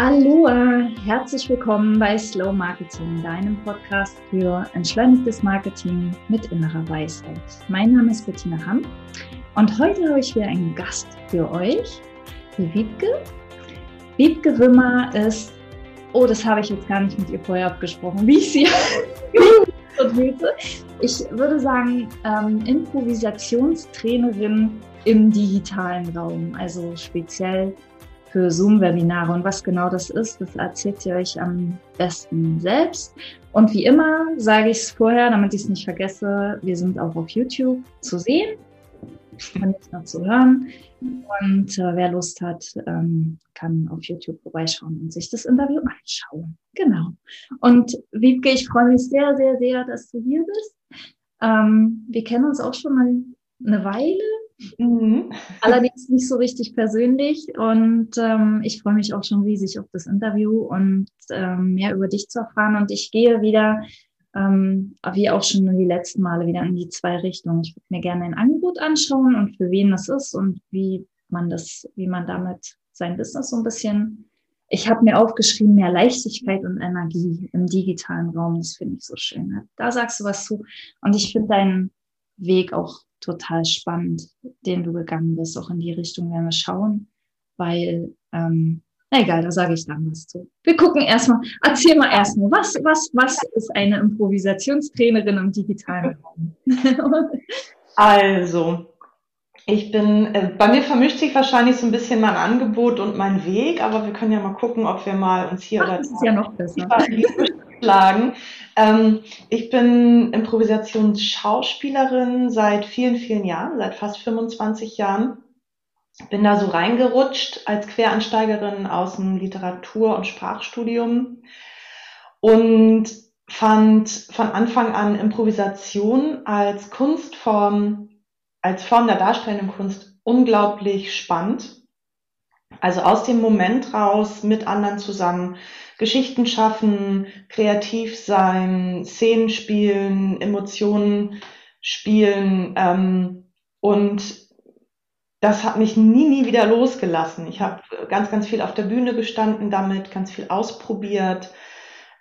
Aloha, herzlich willkommen bei Slow Marketing, deinem Podcast für entschleunigtes Marketing mit innerer Weisheit. Mein Name ist Bettina Hamm und heute habe ich wieder einen Gast für euch, die Wiebke. Wiebke Wimmer ist, oh, das habe ich jetzt gar nicht mit ihr vorher abgesprochen, wie ich sie Ich würde sagen, ähm, Improvisationstrainerin im digitalen Raum, also speziell für Zoom-Webinare. Und was genau das ist, das erzählt ihr euch am besten selbst. Und wie immer sage ich es vorher, damit ich es nicht vergesse, wir sind auch auf YouTube zu sehen und nicht nur zu hören. Und äh, wer Lust hat, ähm, kann auf YouTube vorbeischauen und sich das Interview anschauen. Genau. Und Wiebke, ich freue mich sehr, sehr, sehr, dass du hier bist. Ähm, wir kennen uns auch schon mal eine Weile Mhm. Allerdings nicht so richtig persönlich. Und ähm, ich freue mich auch schon riesig auf das Interview und ähm, mehr über dich zu erfahren. Und ich gehe wieder, ähm, wie auch schon die letzten Male, wieder in die zwei Richtungen. Ich würde mir gerne ein Angebot anschauen und für wen das ist und wie man das, wie man damit sein Business so ein bisschen. Ich habe mir aufgeschrieben, mehr Leichtigkeit und Energie im digitalen Raum. Das finde ich so schön. Da sagst du was zu. Und ich finde deinen Weg auch total spannend, den du gegangen bist. Auch in die Richtung werden wir schauen, weil, ähm, na egal, da sage ich dann was zu. Wir gucken erstmal, erzähl mal erstmal, was, was, was ist eine Improvisationstrainerin im digitalen Raum? also, ich bin, äh, bei mir vermischt sich wahrscheinlich so ein bisschen mein Angebot und mein Weg, aber wir können ja mal gucken, ob wir mal uns hier Ach, oder das ist ja noch besser schlagen. Ähm, ich bin Improvisationsschauspielerin seit vielen, vielen Jahren, seit fast 25 Jahren. Bin da so reingerutscht als Quereinsteigerin aus dem Literatur- und Sprachstudium und fand von Anfang an Improvisation als Kunstform, als Form der darstellenden Kunst unglaublich spannend. Also aus dem Moment raus mit anderen zusammen Geschichten schaffen, kreativ sein, Szenen spielen, Emotionen spielen. Ähm, und das hat mich nie, nie wieder losgelassen. Ich habe ganz, ganz viel auf der Bühne gestanden damit, ganz viel ausprobiert,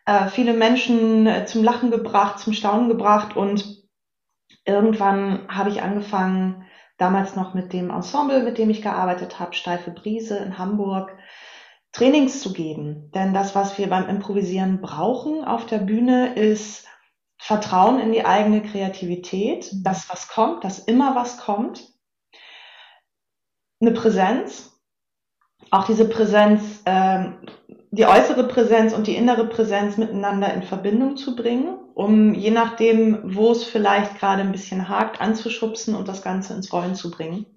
äh, viele Menschen äh, zum Lachen gebracht, zum Staunen gebracht und irgendwann habe ich angefangen, damals noch mit dem Ensemble, mit dem ich gearbeitet habe, Steife Brise in Hamburg, Trainings zu geben. Denn das, was wir beim Improvisieren brauchen auf der Bühne, ist Vertrauen in die eigene Kreativität, dass was kommt, dass immer was kommt. Eine Präsenz, auch diese Präsenz, ähm, die äußere Präsenz und die innere Präsenz miteinander in Verbindung zu bringen, um je nachdem, wo es vielleicht gerade ein bisschen hakt, anzuschubsen und das Ganze ins Rollen zu bringen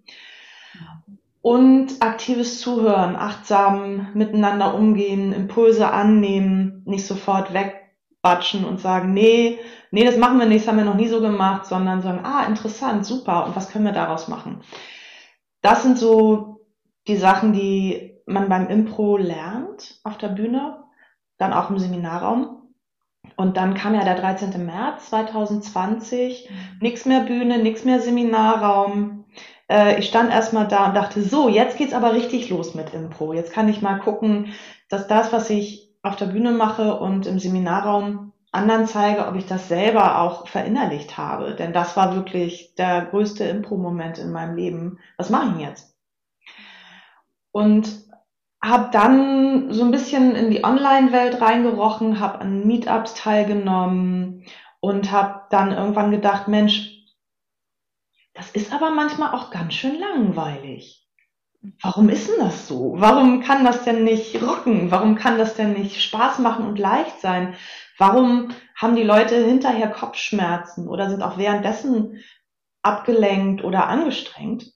und aktives Zuhören, achtsam miteinander umgehen, Impulse annehmen, nicht sofort wegbatschen und sagen, nee, nee, das machen wir nicht, das haben wir noch nie so gemacht, sondern sagen, ah, interessant, super, und was können wir daraus machen? Das sind so die Sachen, die man beim Impro lernt auf der Bühne, dann auch im Seminarraum. Und dann kam ja der 13. März 2020, mhm. nichts mehr Bühne, nichts mehr Seminarraum, ich stand erstmal da und dachte, so, jetzt geht's aber richtig los mit Impro. Jetzt kann ich mal gucken, dass das, was ich auf der Bühne mache und im Seminarraum anderen zeige, ob ich das selber auch verinnerlicht habe. Denn das war wirklich der größte Impro-Moment in meinem Leben. Was mache ich jetzt? Und habe dann so ein bisschen in die Online-Welt reingerochen, habe an Meetups teilgenommen und habe dann irgendwann gedacht, Mensch, das ist aber manchmal auch ganz schön langweilig. Warum ist denn das so? Warum kann das denn nicht rocken? Warum kann das denn nicht Spaß machen und leicht sein? Warum haben die Leute hinterher Kopfschmerzen oder sind auch währenddessen abgelenkt oder angestrengt?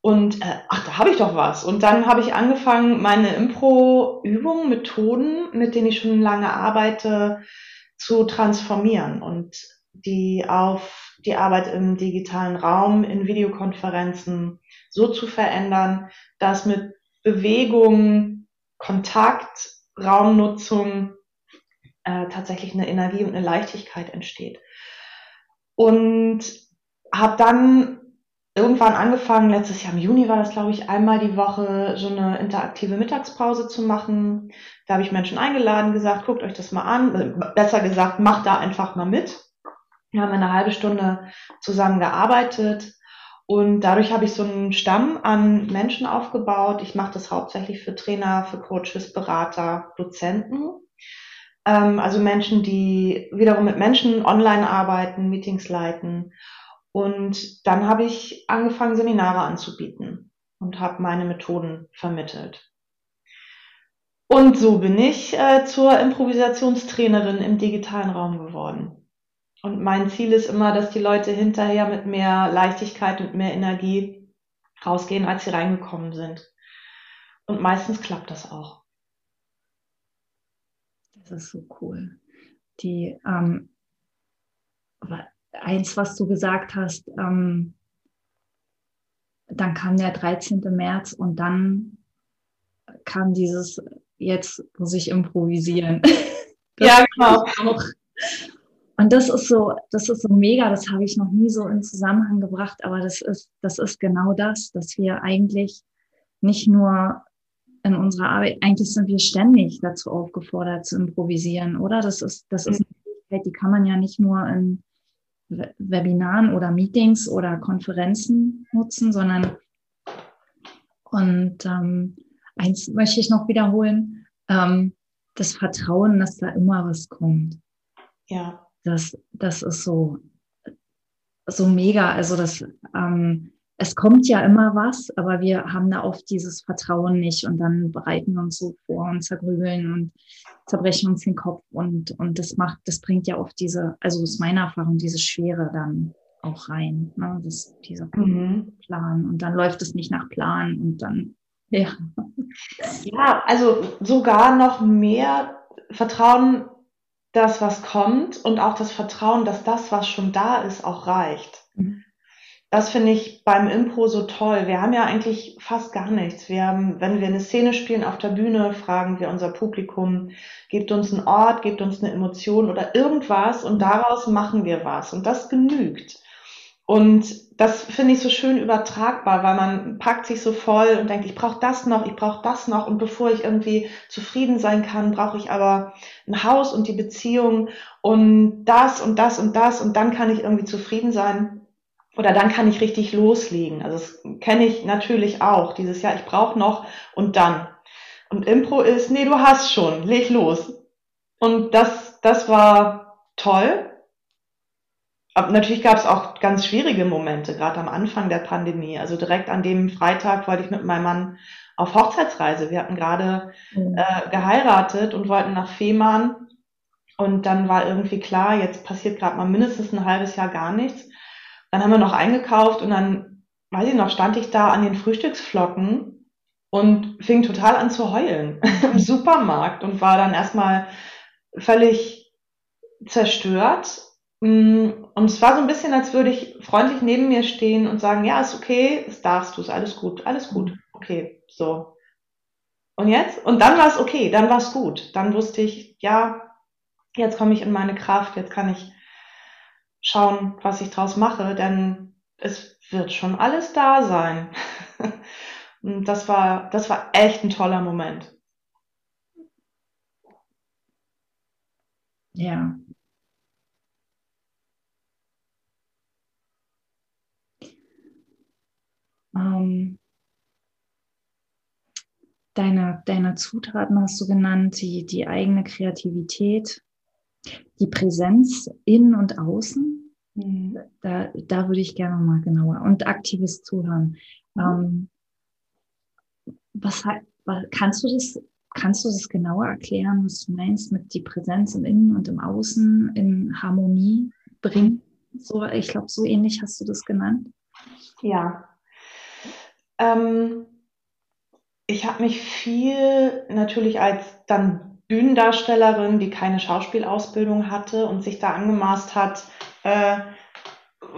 Und äh, ach, da habe ich doch was. Und dann habe ich angefangen, meine Impro-Übungen, Methoden, mit denen ich schon lange arbeite, zu transformieren und die auf die Arbeit im digitalen Raum, in Videokonferenzen so zu verändern, dass mit Bewegung, Kontakt, Raumnutzung äh, tatsächlich eine Energie und eine Leichtigkeit entsteht. Und habe dann irgendwann angefangen, letztes Jahr im Juni war das, glaube ich, einmal die Woche so eine interaktive Mittagspause zu machen. Da habe ich Menschen eingeladen, gesagt, guckt euch das mal an. Äh, besser gesagt, macht da einfach mal mit. Wir haben eine halbe Stunde zusammen gearbeitet und dadurch habe ich so einen Stamm an Menschen aufgebaut. Ich mache das hauptsächlich für Trainer, für Coaches, Berater, Dozenten. Ähm, also Menschen, die wiederum mit Menschen online arbeiten, Meetings leiten und dann habe ich angefangen, Seminare anzubieten und habe meine Methoden vermittelt. Und so bin ich äh, zur Improvisationstrainerin im digitalen Raum geworden. Und mein Ziel ist immer, dass die Leute hinterher mit mehr Leichtigkeit und mehr Energie rausgehen, als sie reingekommen sind. Und meistens klappt das auch. Das ist so cool. Die, ähm, eins, was du gesagt hast, ähm, dann kam der 13. März und dann kam dieses, jetzt muss ich improvisieren. ja, genau. Auch. Und das ist so, das ist so mega, das habe ich noch nie so in Zusammenhang gebracht, aber das ist, das ist genau das, dass wir eigentlich nicht nur in unserer Arbeit, eigentlich sind wir ständig dazu aufgefordert zu improvisieren, oder? Das ist, das ist eine Fähigkeit, die kann man ja nicht nur in Webinaren oder Meetings oder Konferenzen nutzen, sondern und ähm, eins möchte ich noch wiederholen, ähm, das Vertrauen, dass da immer was kommt. Ja. Das, das ist so, so mega. Also das, ähm, es kommt ja immer was, aber wir haben da oft dieses Vertrauen nicht und dann bereiten wir uns so vor und zergrübeln und zerbrechen uns den Kopf und, und das macht, das bringt ja oft diese, also aus meiner Erfahrung, diese Schwere dann auch rein, ne? das, dieser mhm. Plan und dann läuft es nicht nach Plan und dann, ja. Ja, also sogar noch mehr Vertrauen, dass was kommt und auch das Vertrauen, dass das, was schon da ist, auch reicht. Mhm. Das finde ich beim Impro so toll. Wir haben ja eigentlich fast gar nichts. Wir haben, wenn wir eine Szene spielen auf der Bühne, fragen wir unser Publikum, gebt uns einen Ort, gebt uns eine Emotion oder irgendwas und daraus machen wir was. Und das genügt. Und das finde ich so schön übertragbar, weil man packt sich so voll und denkt, ich brauche das noch, ich brauche das noch. Und bevor ich irgendwie zufrieden sein kann, brauche ich aber ein Haus und die Beziehung und das und das und das und dann kann ich irgendwie zufrieden sein oder dann kann ich richtig loslegen. Also das kenne ich natürlich auch. Dieses Jahr, ich brauche noch und dann. Und Impro ist, nee, du hast schon, leg los. Und das, das war toll. Aber natürlich gab es auch ganz schwierige Momente, gerade am Anfang der Pandemie. Also direkt an dem Freitag wollte ich mit meinem Mann auf Hochzeitsreise. Wir hatten gerade mhm. äh, geheiratet und wollten nach Fehmarn. Und dann war irgendwie klar, jetzt passiert gerade mal mindestens ein halbes Jahr gar nichts. Dann haben wir noch eingekauft und dann, weiß ich noch, stand ich da an den Frühstücksflocken und fing total an zu heulen im Supermarkt und war dann erstmal völlig zerstört. Mm, und es war so ein bisschen, als würde ich freundlich neben mir stehen und sagen, ja, ist okay, es darfst du, ist alles gut, alles gut, okay, so. Und jetzt? Und dann war es okay, dann war es gut. Dann wusste ich, ja, jetzt komme ich in meine Kraft, jetzt kann ich schauen, was ich draus mache, denn es wird schon alles da sein. Und das war, das war echt ein toller Moment. Ja. Ähm, deine, deine Zutaten hast du genannt, die, die eigene Kreativität, die Präsenz innen und außen, mhm. da, da würde ich gerne mal genauer und aktives Zuhören. Mhm. Ähm, was, was kannst du das Kannst du das genauer erklären, was du meinst mit die Präsenz im Innen und im Außen in Harmonie bringen? So, ich glaube, so ähnlich hast du das genannt. Ja. Ähm, ich habe mich viel natürlich als dann Bühnendarstellerin, die keine Schauspielausbildung hatte und sich da angemaßt hat, äh,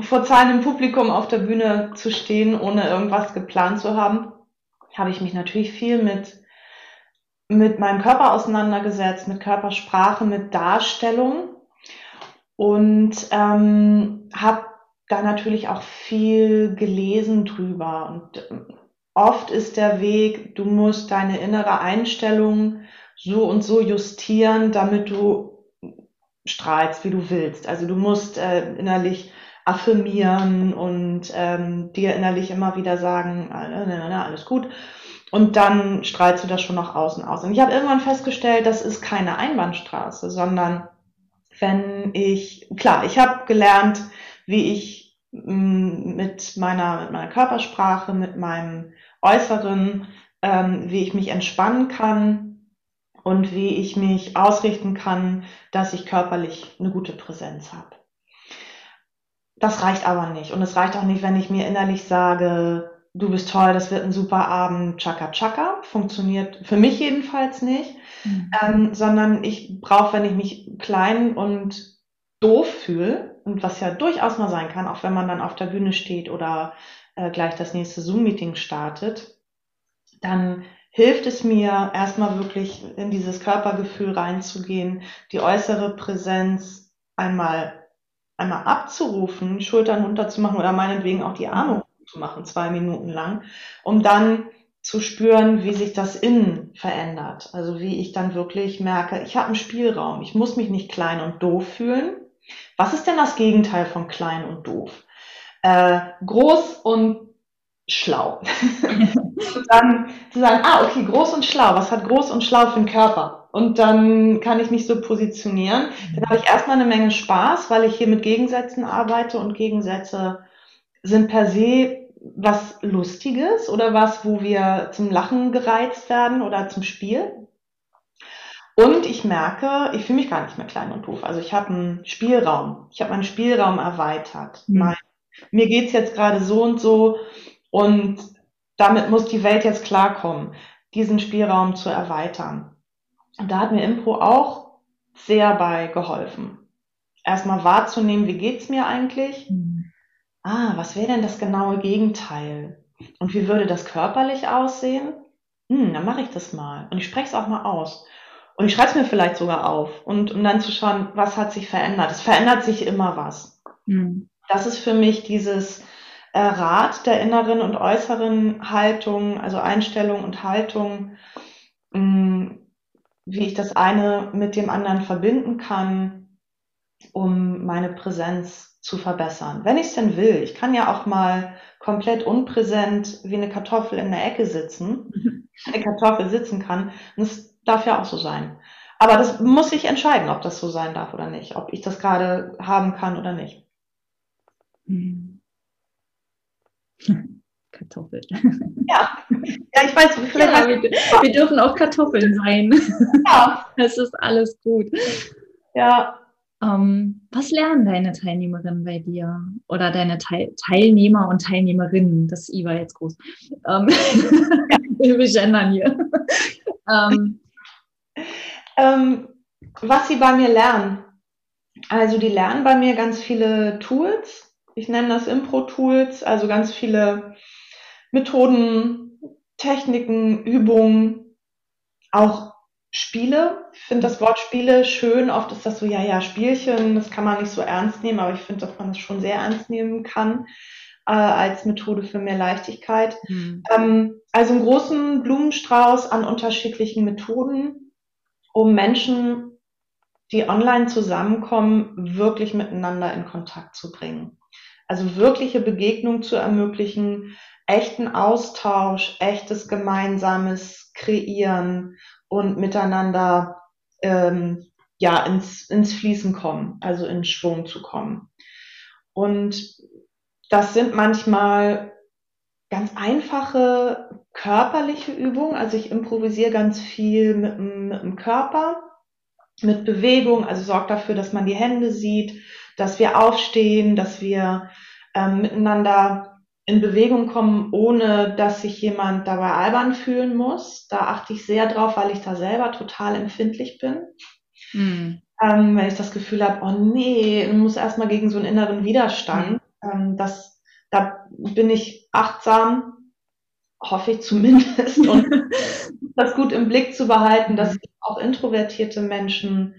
vor zahlendem Publikum auf der Bühne zu stehen, ohne irgendwas geplant zu haben, habe ich mich natürlich viel mit, mit meinem Körper auseinandergesetzt, mit Körpersprache, mit Darstellung. Und ähm, habe da natürlich auch viel gelesen drüber und ähm, oft ist der Weg, du musst deine innere Einstellung so und so justieren, damit du strahlst, wie du willst. Also du musst äh, innerlich affirmieren und ähm, dir innerlich immer wieder sagen, alles gut. Und dann strahlst du das schon nach außen aus. Und ich habe irgendwann festgestellt, das ist keine Einbahnstraße, sondern wenn ich, klar, ich habe gelernt, wie ich mm, mit meiner, mit meiner Körpersprache, mit meinem Äußeren, ähm, wie ich mich entspannen kann und wie ich mich ausrichten kann, dass ich körperlich eine gute Präsenz habe. Das reicht aber nicht. Und es reicht auch nicht, wenn ich mir innerlich sage, du bist toll, das wird ein super Abend, chaka chaka. Funktioniert für mich jedenfalls nicht. Mhm. Ähm, sondern ich brauche, wenn ich mich klein und doof fühle, und was ja durchaus mal sein kann, auch wenn man dann auf der Bühne steht oder äh, gleich das nächste Zoom-Meeting startet, dann hilft es mir erstmal wirklich in dieses Körpergefühl reinzugehen, die äußere Präsenz einmal, einmal abzurufen, Schultern runterzumachen oder meinetwegen auch die Arme zu machen, zwei Minuten lang, um dann zu spüren, wie sich das Innen verändert. Also wie ich dann wirklich merke, ich habe einen Spielraum. Ich muss mich nicht klein und doof fühlen. Was ist denn das Gegenteil von klein und doof? äh, groß und schlau. dann zu sagen, ah, okay, groß und schlau, was hat groß und schlau für einen Körper? Und dann kann ich mich so positionieren. Dann habe ich erstmal eine Menge Spaß, weil ich hier mit Gegensätzen arbeite und Gegensätze sind per se was Lustiges oder was, wo wir zum Lachen gereizt werden oder zum Spiel. Und ich merke, ich fühle mich gar nicht mehr klein und doof. Also ich habe einen Spielraum. Ich habe meinen Spielraum erweitert. Mhm. Mein mir geht's jetzt gerade so und so und damit muss die Welt jetzt klarkommen, diesen Spielraum zu erweitern. Und da hat mir Impro auch sehr bei geholfen. Erstmal wahrzunehmen, wie geht's mir eigentlich? Mhm. Ah, was wäre denn das genaue Gegenteil? Und wie würde das körperlich aussehen? Hm, dann mache ich das mal. Und ich spreche es auch mal aus. Und ich schreibe es mir vielleicht sogar auf. Und um dann zu schauen, was hat sich verändert. Es verändert sich immer was. Mhm das ist für mich dieses äh, Rad der inneren und äußeren Haltung, also Einstellung und Haltung, mh, mm, wie ich das eine mit dem anderen verbinden kann, um meine Präsenz zu verbessern. Wenn ich es denn will. Ich kann ja auch mal komplett unpräsent wie eine Kartoffel in der Ecke sitzen, eine Kartoffel sitzen kann. Und das darf ja auch so sein. Aber das muss ich entscheiden, ob das so sein darf oder nicht, ob ich das gerade haben kann oder nicht. Hm. Kartoffeln. Ja. ja, ich weiß, vielleicht ja, wir, wir, dürfen auch Kartoffeln sein. Ja. Es ist alles gut. Ja. Ähm, was lernen deine Teilnehmerinnen bei dir? Oder deine Teil Teilnehmer und Teilnehmerinnen? Das I war jetzt groß. Ähm, ja. wir gendern hier. Ähm, ähm, was sie bei mir lernen. Also die lernen bei mir ganz viele Tools, ich nenne das Impro-Tools, also ganz viele Methoden, Techniken, Übungen, auch Spiele. Ich finde das Wort Spiele schön. Oft ist das so, ja, ja, Spielchen, das kann man nicht so ernst nehmen, aber ich finde, dass man das schon sehr ernst nehmen kann äh, als Methode für mehr Leichtigkeit. Mhm. Ähm, also einen großen Blumenstrauß an unterschiedlichen Methoden, um Menschen, die online zusammenkommen, wirklich miteinander in Kontakt zu bringen. Also wirkliche Begegnung zu ermöglichen, echten Austausch, echtes gemeinsames Kreieren und miteinander ähm, ja ins, ins Fließen kommen, also in Schwung zu kommen. Und das sind manchmal ganz einfache körperliche Übungen. Also ich improvisiere ganz viel mit, mit dem Körper, mit Bewegung, also sorgt dafür, dass man die Hände sieht, dass wir aufstehen, dass wir ähm, miteinander in Bewegung kommen, ohne dass sich jemand dabei albern fühlen muss. Da achte ich sehr drauf, weil ich da selber total empfindlich bin. Mhm. Ähm, wenn ich das Gefühl habe, oh nee, ich muss erstmal gegen so einen inneren Widerstand. Mhm. Ähm, das, da bin ich achtsam, hoffe ich zumindest, und das gut im Blick zu behalten, dass auch introvertierte Menschen,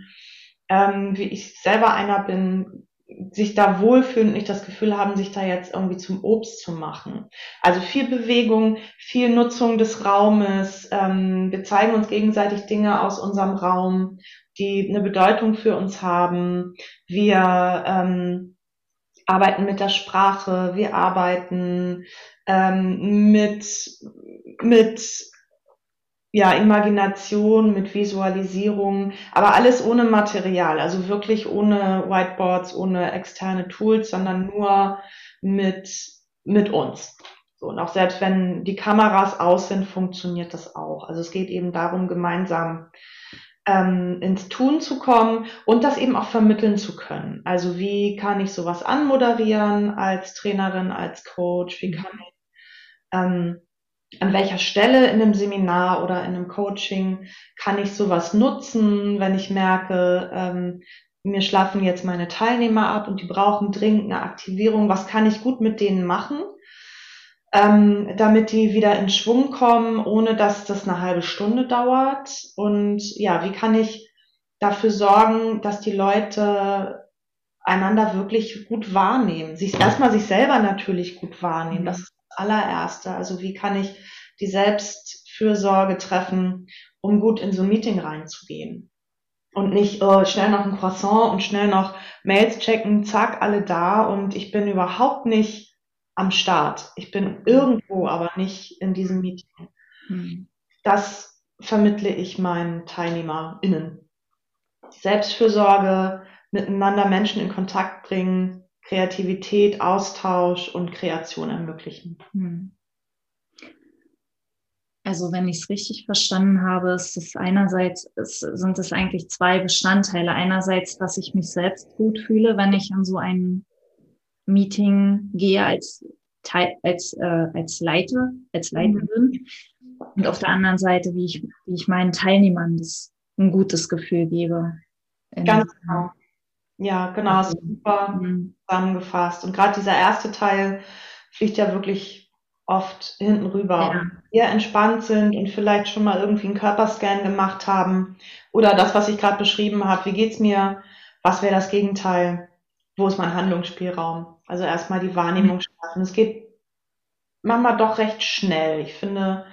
ähm, wie ich selber einer bin, sich da wohlfühlen und nicht das Gefühl haben, sich da jetzt irgendwie zum Obst zu machen. Also viel Bewegung, viel Nutzung des Raumes. Ähm, wir zeigen uns gegenseitig Dinge aus unserem Raum, die eine Bedeutung für uns haben. Wir ähm, arbeiten mit der Sprache, wir arbeiten ähm, mit, mit ja, Imagination, mit Visualisierung, aber alles ohne Material, also wirklich ohne Whiteboards, ohne externe Tools, sondern nur mit, mit uns. So, und auch selbst wenn die Kameras aus sind, funktioniert das auch. Also es geht eben darum, gemeinsam ähm, ins Tun zu kommen und das eben auch vermitteln zu können. Also wie kann ich sowas anmoderieren als Trainerin, als Coach? Wie kann ich ähm, an welcher Stelle in einem Seminar oder in einem Coaching kann ich sowas nutzen, wenn ich merke, ähm, mir schlafen jetzt meine Teilnehmer ab und die brauchen dringend eine Aktivierung. Was kann ich gut mit denen machen, ähm, damit die wieder in Schwung kommen, ohne dass das eine halbe Stunde dauert? Und ja, wie kann ich dafür sorgen, dass die Leute einander wirklich gut wahrnehmen? Sich erstmal sich selber natürlich gut wahrnehmen. Das ist allererste. Also wie kann ich die Selbstfürsorge treffen, um gut in so ein Meeting reinzugehen? Und nicht oh, schnell noch ein Croissant und schnell noch Mails checken, zack, alle da und ich bin überhaupt nicht am Start. Ich bin irgendwo, aber nicht in diesem Meeting. Hm. Das vermittle ich meinen TeilnehmerInnen. Selbstfürsorge, miteinander Menschen in Kontakt bringen, Kreativität, Austausch und Kreation ermöglichen. Hm. Also wenn ich es richtig verstanden habe, ist es einerseits ist, sind es eigentlich zwei Bestandteile. Einerseits, dass ich mich selbst gut fühle, wenn ich an so ein Meeting gehe als Teil, als äh, als Leiter, als Leiterin. Und auf der anderen Seite, wie ich wie ich meinen Teilnehmern das ein gutes Gefühl gebe. Ganz genau. Ja, genau, super mhm. zusammengefasst. Und gerade dieser erste Teil fliegt ja wirklich oft hinten rüber. Ja. Wir entspannt sind und vielleicht schon mal irgendwie einen Körperscan gemacht haben. Oder das, was ich gerade beschrieben habe, wie geht's mir? Was wäre das Gegenteil? Wo ist mein Handlungsspielraum? Also erstmal die Wahrnehmung schaffen. Es geht manchmal doch recht schnell. Ich finde,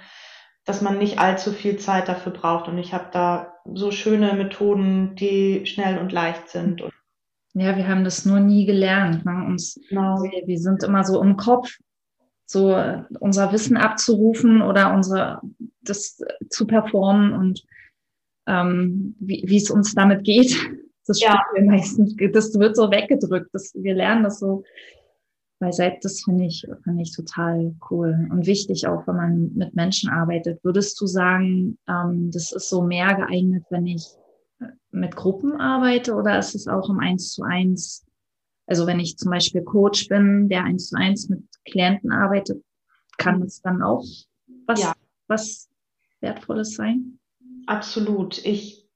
dass man nicht allzu viel Zeit dafür braucht. Und ich habe da so schöne Methoden, die schnell und leicht sind und ja, wir haben das nur nie gelernt. Ne? Uns, genau. wir, wir sind immer so im Kopf, so äh, unser Wissen abzurufen oder unsere das zu performen und ähm, wie, wie es uns damit geht. Das ja. wir meistens, das wird so weggedrückt. Das, wir lernen das so weil selbst das finde ich, finde ich total cool und wichtig auch, wenn man mit Menschen arbeitet. Würdest du sagen, ähm, das ist so mehr geeignet, wenn ich mit Gruppen arbeite oder ist es auch im Eins zu eins? Also wenn ich zum Beispiel Coach bin, der eins zu eins mit Klienten arbeitet, kann es dann auch was, ja. was Wertvolles sein? Absolut. Ich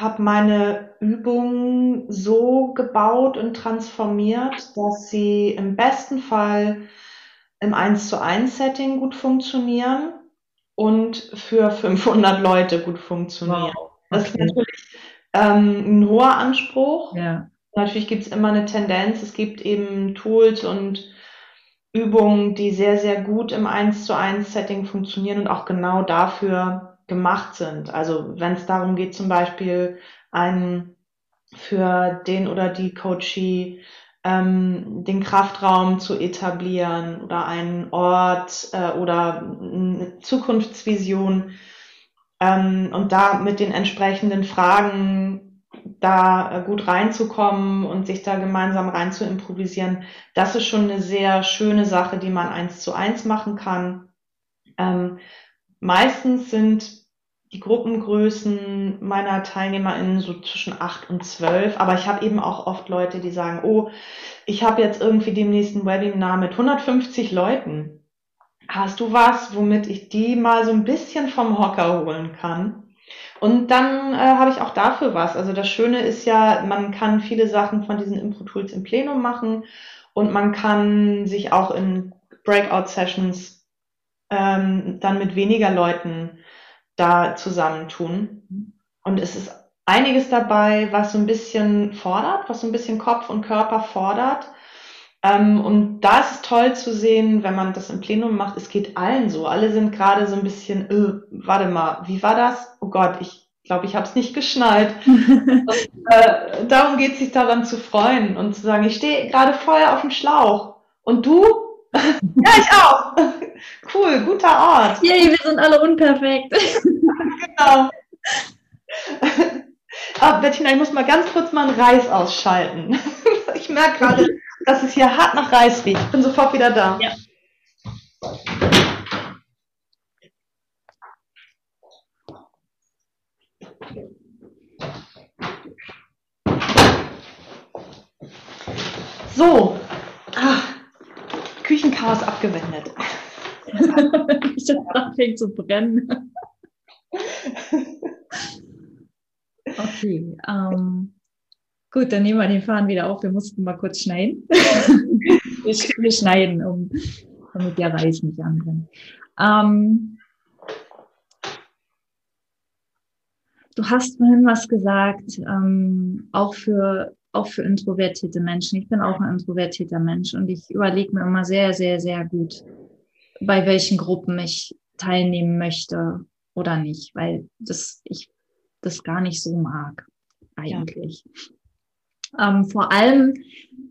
habe meine Übungen so gebaut und transformiert, dass sie im besten Fall im 1 zu 1 Setting gut funktionieren und für 500 Leute gut funktionieren. Wow. Das ist natürlich ähm, ein hoher Anspruch. Ja. Natürlich gibt es immer eine Tendenz. Es gibt eben Tools und Übungen, die sehr, sehr gut im 1 zu 1 Setting funktionieren und auch genau dafür gemacht sind. Also wenn es darum geht, zum Beispiel einen für den oder die Coachee ähm, den Kraftraum zu etablieren oder einen Ort äh, oder eine Zukunftsvision ähm, und da mit den entsprechenden Fragen da äh, gut reinzukommen und sich da gemeinsam rein zu improvisieren, das ist schon eine sehr schöne Sache, die man eins zu eins machen kann. Ähm, meistens sind die Gruppengrößen meiner TeilnehmerInnen so zwischen acht und zwölf, aber ich habe eben auch oft Leute, die sagen, oh, ich habe jetzt irgendwie demnächst ein Webinar mit 150 Leuten. Hast du was, womit ich die mal so ein bisschen vom Hocker holen kann? Und dann äh, habe ich auch dafür was. Also das Schöne ist ja, man kann viele Sachen von diesen Impro-Tools im Plenum machen und man kann sich auch in Breakout-Sessions ähm, dann mit weniger Leuten da zusammentun. Und es ist einiges dabei, was so ein bisschen fordert, was so ein bisschen Kopf und Körper fordert. Ähm, und da ist es toll zu sehen, wenn man das im Plenum macht, es geht allen so. Alle sind gerade so ein bisschen, äh, warte mal, wie war das? Oh Gott, ich glaube, ich habe es nicht geschnallt. und, äh, darum geht es sich daran zu freuen und zu sagen, ich stehe gerade voll auf dem Schlauch. Und du? Ja, ich auch. cool, guter Ort. Yay, wir sind alle unperfekt. genau. Ah, Bettina, ich muss mal ganz kurz mal einen Reis ausschalten. ich merke gerade, dass es hier hart nach Reis riecht. Ich bin sofort wieder da. Ja. So, ah, Küchenchaos abgewendet. ich anfängt zu brennen. Okay, ähm, gut, dann nehmen wir den Faden wieder auf. Wir mussten mal kurz schneiden. wir, schneiden, um, damit der Reis nicht anbrennt. Ähm, du hast vorhin was gesagt, ähm, auch für auch für introvertierte Menschen. Ich bin auch ein introvertierter Mensch und ich überlege mir immer sehr, sehr, sehr gut, bei welchen Gruppen ich teilnehmen möchte oder nicht, weil das ich das gar nicht so mag eigentlich. Ja. Ähm, vor allem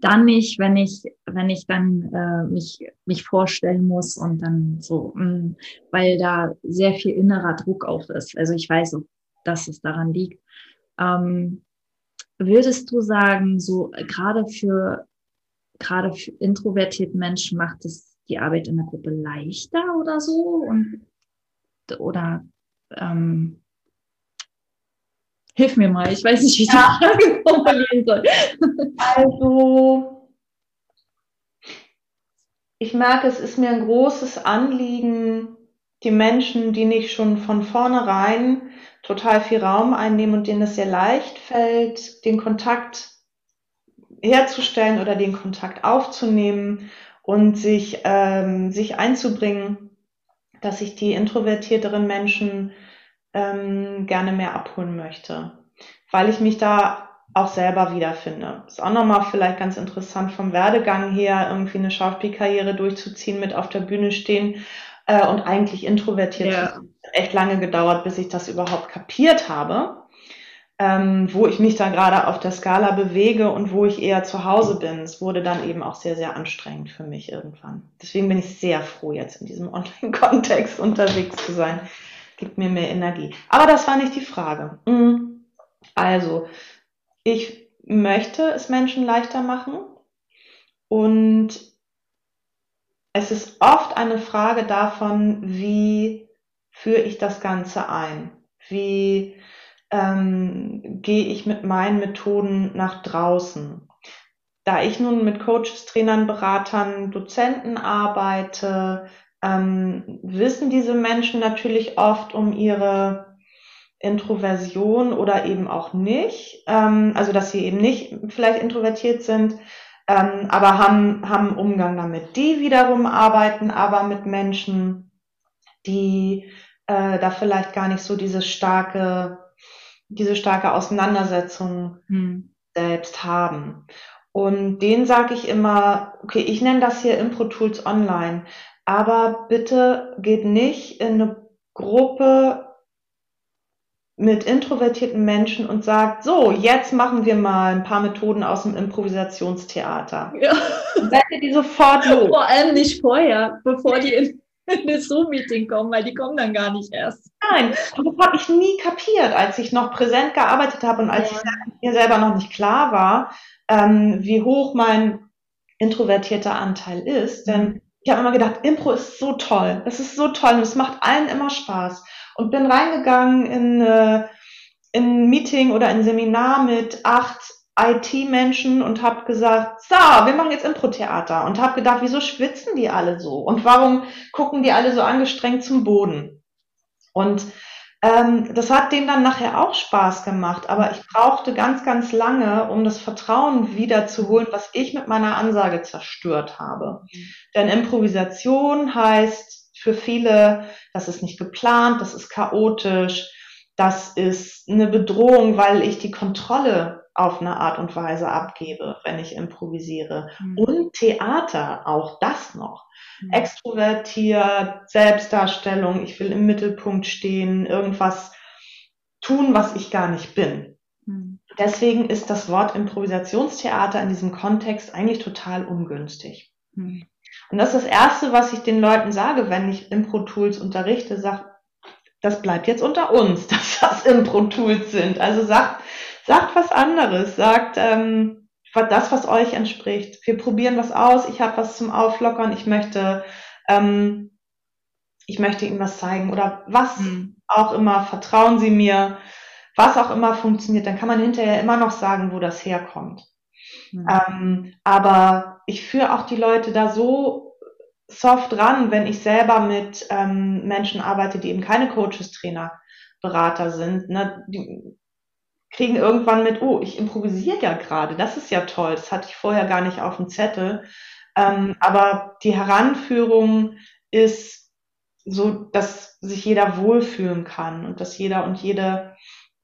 dann nicht, wenn ich wenn ich dann äh, mich mich vorstellen muss und dann so, mh, mm, weil da sehr viel innerer Druck auch ist. Also ich weiß, dass es daran liegt. Ähm, würdest du sagen, so gerade für gerade für introvertierte Menschen macht es die Arbeit in der Gruppe leichter oder so und oder ähm, Hilf mir mal, ich weiß nicht, wie ich ja. die Frage formulieren soll. Also, ich merke, es ist mir ein großes Anliegen, die Menschen, die nicht schon von vornherein total viel Raum einnehmen und denen es sehr leicht fällt, den Kontakt herzustellen oder den Kontakt aufzunehmen und sich, ähm, sich einzubringen, dass sich die introvertierteren Menschen ähm, gerne mehr abholen möchte, weil ich mich da auch selber wiederfinde. Ist auch nochmal vielleicht ganz interessant vom Werdegang her, irgendwie eine Schauspielkarriere durchzuziehen, mit auf der Bühne stehen äh, und eigentlich introvertiert. Ja. Echt lange gedauert, bis ich das überhaupt kapiert habe. Ähm, wo ich mich da gerade auf der Skala bewege und wo ich eher zu Hause bin. Es wurde dann eben auch sehr, sehr anstrengend für mich irgendwann. Deswegen bin ich sehr froh, jetzt in diesem Online-Kontext unterwegs zu sein gibt mir mehr Energie. Aber das war nicht die Frage. Mhm. Also, ich möchte es Menschen leichter machen und es ist oft eine Frage davon, wie führe ich das Ganze ein? Wie ähm, gehe ich mit meinen Methoden nach draußen? Da ich nun mit Coaches, Trainern, Beratern, Dozenten arbeite, ähm, wissen diese Menschen natürlich oft um ihre Introversion oder eben auch nicht, ähm, also dass sie eben nicht vielleicht introvertiert sind, ähm, aber haben, haben Umgang damit. Die wiederum arbeiten aber mit Menschen, die äh, da vielleicht gar nicht so diese starke, diese starke Auseinandersetzung hm. selbst haben. Und denen sage ich immer, okay, ich nenne das hier Impro Tools Online. Aber bitte geht nicht in eine Gruppe mit introvertierten Menschen und sagt, so, jetzt machen wir mal ein paar Methoden aus dem Improvisationstheater. Ja. Seid ihr die sofort los. Vor allem nicht vorher, bevor die in, in das Zoom-Meeting kommen, weil die kommen dann gar nicht erst. Nein, und das habe ich nie kapiert, als ich noch präsent gearbeitet habe und als ja. ich mir selber noch nicht klar war, ähm, wie hoch mein introvertierter Anteil ist. Denn mhm ich habe immer gedacht, Impro ist so toll. Es ist so toll und es macht allen immer Spaß. Und bin reingegangen in, äh, in ein Meeting oder ein Seminar mit acht IT-Menschen und habe gesagt, so, wir machen jetzt Impro-Theater. Und habe gedacht, wieso schwitzen die alle so? Und warum gucken die alle so angestrengt zum Boden? Und ähm, das hat denen dann nachher auch Spaß gemacht, aber ich brauchte ganz, ganz lange, um das Vertrauen wiederzuholen, was ich mit meiner Ansage zerstört habe. Mhm. Denn Improvisation heißt für viele, das ist nicht geplant, das ist chaotisch, Das ist eine Bedrohung, weil ich die Kontrolle auf eine Art und Weise abgebe, wenn ich improvisiere. Mhm. Und Theater, auch das noch. Mhm. Extrovertiert, Selbstdarstellung, ich will im Mittelpunkt stehen, irgendwas tun, was ich gar nicht bin. Mhm. Deswegen ist das Wort Improvisationstheater in diesem Kontext eigentlich total ungünstig. Mhm. Und das ist das Erste, was ich den Leuten sage, wenn ich Impro-Tools unterrichte, sag, das bleibt jetzt unter uns, dass das Impro-Tools sind. Also sagt, sagt was anderes, sagt ähm, das, was euch entspricht. Wir probieren was aus, ich habe was zum Auflockern, ich möchte, ähm, ich möchte Ihnen was zeigen oder was mhm. auch immer, vertrauen Sie mir, was auch immer funktioniert, dann kann man hinterher immer noch sagen, wo das herkommt. Mhm. Ähm, aber ich führe auch die Leute da so soft ran, wenn ich selber mit ähm, Menschen arbeite, die eben keine Coaches, Trainer, Berater sind. Ne? Die kriegen irgendwann mit, oh, ich improvisiere ja gerade, das ist ja toll, das hatte ich vorher gar nicht auf dem Zettel. Ähm, aber die Heranführung ist so, dass sich jeder wohlfühlen kann und dass jeder und jede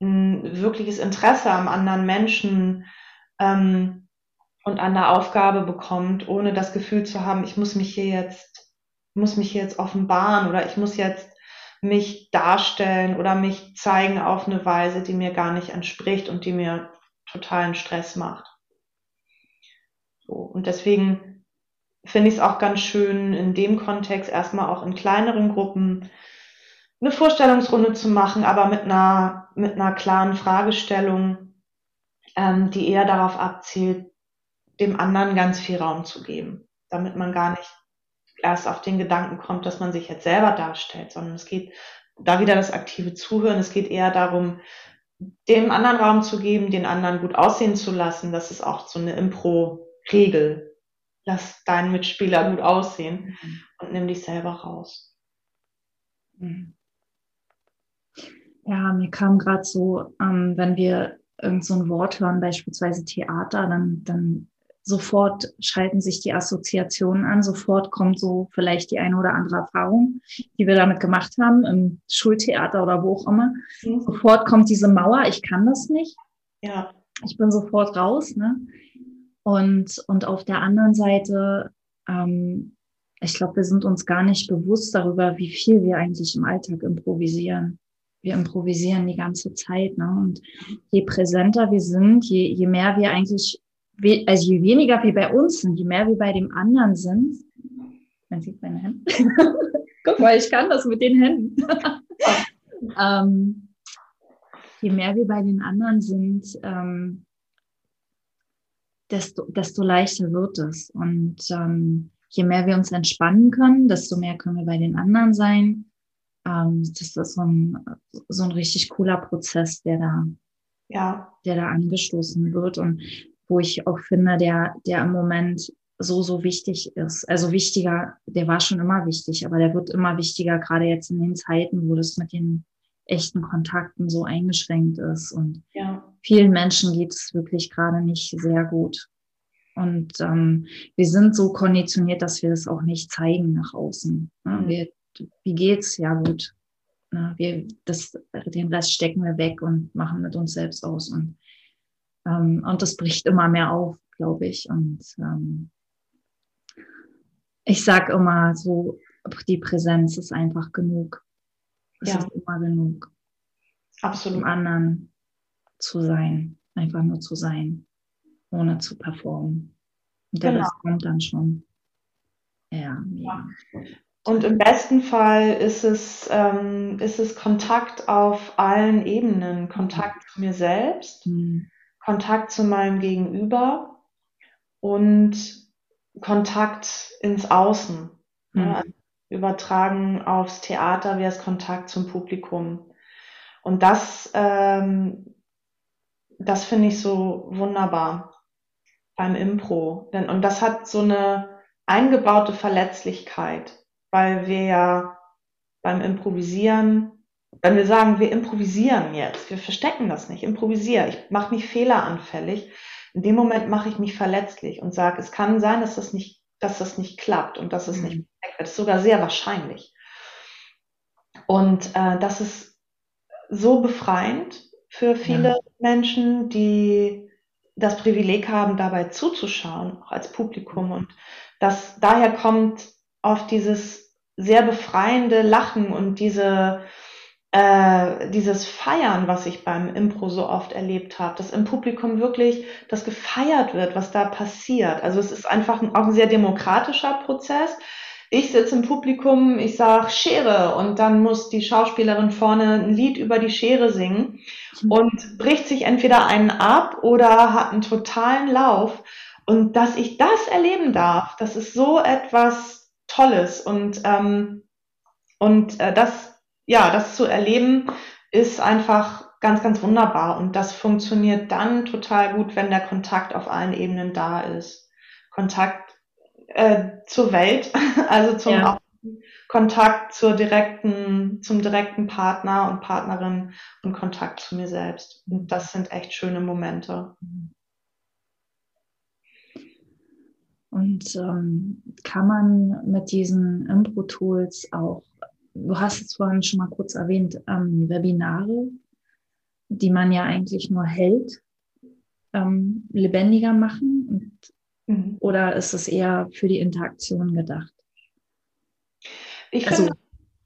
ein wirkliches Interesse am anderen Menschen ähm, und an der Aufgabe bekommt, ohne das Gefühl zu haben, ich muss mich hier jetzt, muss mich hier jetzt offenbaren oder ich muss jetzt mich darstellen oder mich zeigen auf eine Weise, die mir gar nicht entspricht und die mir totalen Stress macht. So, und deswegen finde ich es auch ganz schön, in dem Kontext erstmal auch in kleineren Gruppen eine Vorstellungsrunde zu machen, aber mit einer, mit einer klaren Fragestellung, ähm, die eher darauf abzielt, dem anderen ganz viel Raum zu geben, damit man gar nicht erst auf den Gedanken kommt, dass man sich jetzt selber darstellt, sondern es geht da wieder das aktive Zuhören. Es geht eher darum, dem anderen Raum zu geben, den anderen gut aussehen zu lassen. Das ist auch so eine Impro-Regel. Lass deinen Mitspieler gut aussehen mhm. und nimm dich selber raus. Mhm. Ja, mir kam gerade so, ähm, wenn wir irgend so ein Wort hören, beispielsweise Theater, dann, dann sofort schalten sich die Assoziationen an, sofort kommt so vielleicht die eine oder andere Erfahrung, die wir damit gemacht haben, im Schultheater oder wo auch immer. Mhm. Sofort kommt diese Mauer, ich kann das nicht. Ja. Ich bin sofort raus. Ne? Und, und auf der anderen Seite, ähm, ich glaube, wir sind uns gar nicht bewusst darüber, wie viel wir eigentlich im Alltag improvisieren. Wir improvisieren die ganze Zeit. Ne? Und je präsenter wir sind, je, je mehr wir eigentlich also je weniger wir bei uns sind, je mehr wir bei dem anderen sind, man sieht meine Hände. Guck mal, ich kann das mit den Händen. ähm, je mehr wir bei den anderen sind, ähm, desto, desto leichter wird es. Und ähm, je mehr wir uns entspannen können, desto mehr können wir bei den anderen sein. Ähm, das ist so ein, so ein richtig cooler Prozess, der da, ja. der da angestoßen wird. Und wo ich auch finde, der, der im Moment so, so wichtig ist. Also wichtiger, der war schon immer wichtig, aber der wird immer wichtiger, gerade jetzt in den Zeiten, wo das mit den echten Kontakten so eingeschränkt ist. Und ja. vielen Menschen geht es wirklich gerade nicht sehr gut. Und ähm, wir sind so konditioniert, dass wir das auch nicht zeigen nach außen. Ne? Mhm. Wir, wie geht's? Ja, gut. Ne? Wir, das, den Rest stecken wir weg und machen mit uns selbst aus. Und ähm, und das bricht immer mehr auf, glaube ich. Und ähm, ich sage immer so, die Präsenz ist einfach genug. Es ja. ist immer genug. Absolut. Um anderen zu sein. Einfach nur zu sein, ohne zu performen. Und der genau. Rest kommt dann schon. Ja, ja. Und im besten Fall ist es, ähm, ist es Kontakt auf allen Ebenen. Kontakt zu mir selbst, mhm. Kontakt zu meinem Gegenüber und Kontakt ins Außen. Mhm. Ja, übertragen aufs Theater wäre es Kontakt zum Publikum. Und das, ähm, das finde ich so wunderbar beim Impro. Denn, und das hat so eine eingebaute Verletzlichkeit, weil wir ja beim Improvisieren wenn wir sagen, wir improvisieren jetzt, wir verstecken das nicht, improvisiere, ich mache mich fehleranfällig, in dem Moment mache ich mich verletzlich und sage, es kann sein, dass das nicht, dass das nicht klappt und dass es mhm. nicht perfekt wird. Das ist sogar sehr wahrscheinlich. Und äh, das ist so befreiend für viele ja. Menschen, die das Privileg haben, dabei zuzuschauen, auch als Publikum. Und das daher kommt auf dieses sehr befreiende Lachen und diese äh, dieses Feiern, was ich beim Impro so oft erlebt habe, dass im Publikum wirklich das gefeiert wird, was da passiert. Also es ist einfach ein, auch ein sehr demokratischer Prozess. Ich sitze im Publikum, ich sage Schere und dann muss die Schauspielerin vorne ein Lied über die Schere singen mhm. und bricht sich entweder einen ab oder hat einen totalen Lauf. Und dass ich das erleben darf, das ist so etwas Tolles und ähm, und äh, das ja, das zu erleben, ist einfach ganz, ganz wunderbar. Und das funktioniert dann total gut, wenn der Kontakt auf allen Ebenen da ist. Kontakt äh, zur Welt, also zum ja. Kontakt zur direkten, zum direkten Partner und Partnerin und Kontakt zu mir selbst. Und das sind echt schöne Momente. Und ähm, kann man mit diesen Impro-Tools auch du hast es vorhin schon mal kurz erwähnt, ähm, Webinare, die man ja eigentlich nur hält, ähm, lebendiger machen? Und, mhm. Oder ist es eher für die Interaktion gedacht? Ich also, finde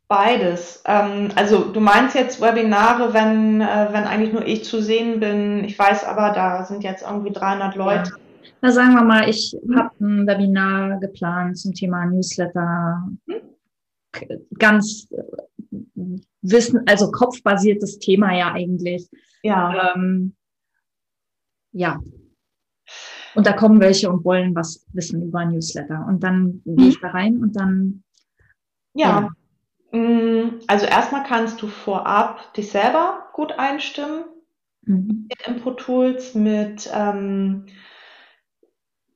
beides. Ähm, also du meinst jetzt Webinare, wenn, äh, wenn eigentlich nur ich zu sehen bin. Ich weiß aber, da sind jetzt irgendwie 300 Leute. Ja. Na, sagen wir mal, ich habe ein Webinar geplant zum Thema Newsletter. Mhm ganz wissen, also kopfbasiertes Thema ja eigentlich. Ja. Ähm, ja. Und da kommen welche und wollen was wissen über Newsletter. Und dann mhm. gehe ich da rein und dann. Ja. ja. Mm, also erstmal kannst du vorab dich selber gut einstimmen mhm. mit Impro-Tools, mit ähm,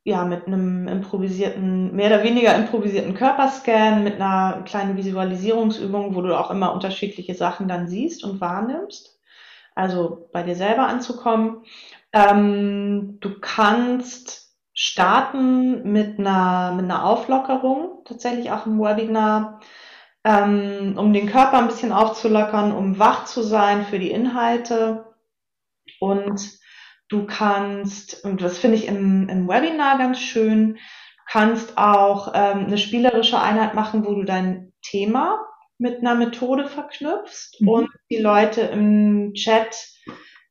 ja, mit einem improvisierten, mehr oder weniger improvisierten Körperscan, mit einer kleinen Visualisierungsübung, wo du auch immer unterschiedliche Sachen dann siehst und wahrnimmst. Also bei dir selber anzukommen. Ähm, du kannst starten mit einer, mit einer Auflockerung, tatsächlich auch im Webinar, ähm, um den Körper ein bisschen aufzulockern, um wach zu sein für die Inhalte und Du kannst, und das finde ich im, im Webinar ganz schön, kannst auch ähm, eine spielerische Einheit machen, wo du dein Thema mit einer Methode verknüpfst mhm. und die Leute im Chat